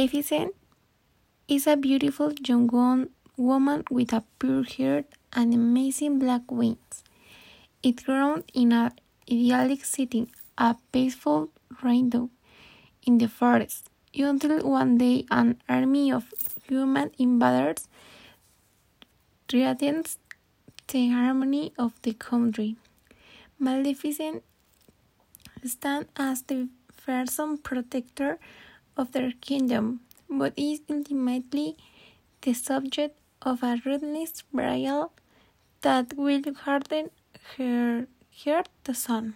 Maleficent is a beautiful young woman with a pure heart and amazing black wings. It grows in an idyllic setting, a peaceful rainbow in the forest, until one day an army of human invaders threatens the harmony of the country. Maleficent stands as the fearsome protector of their kingdom, but is ultimately the subject of a ruthless trial that will harden her heart to stone.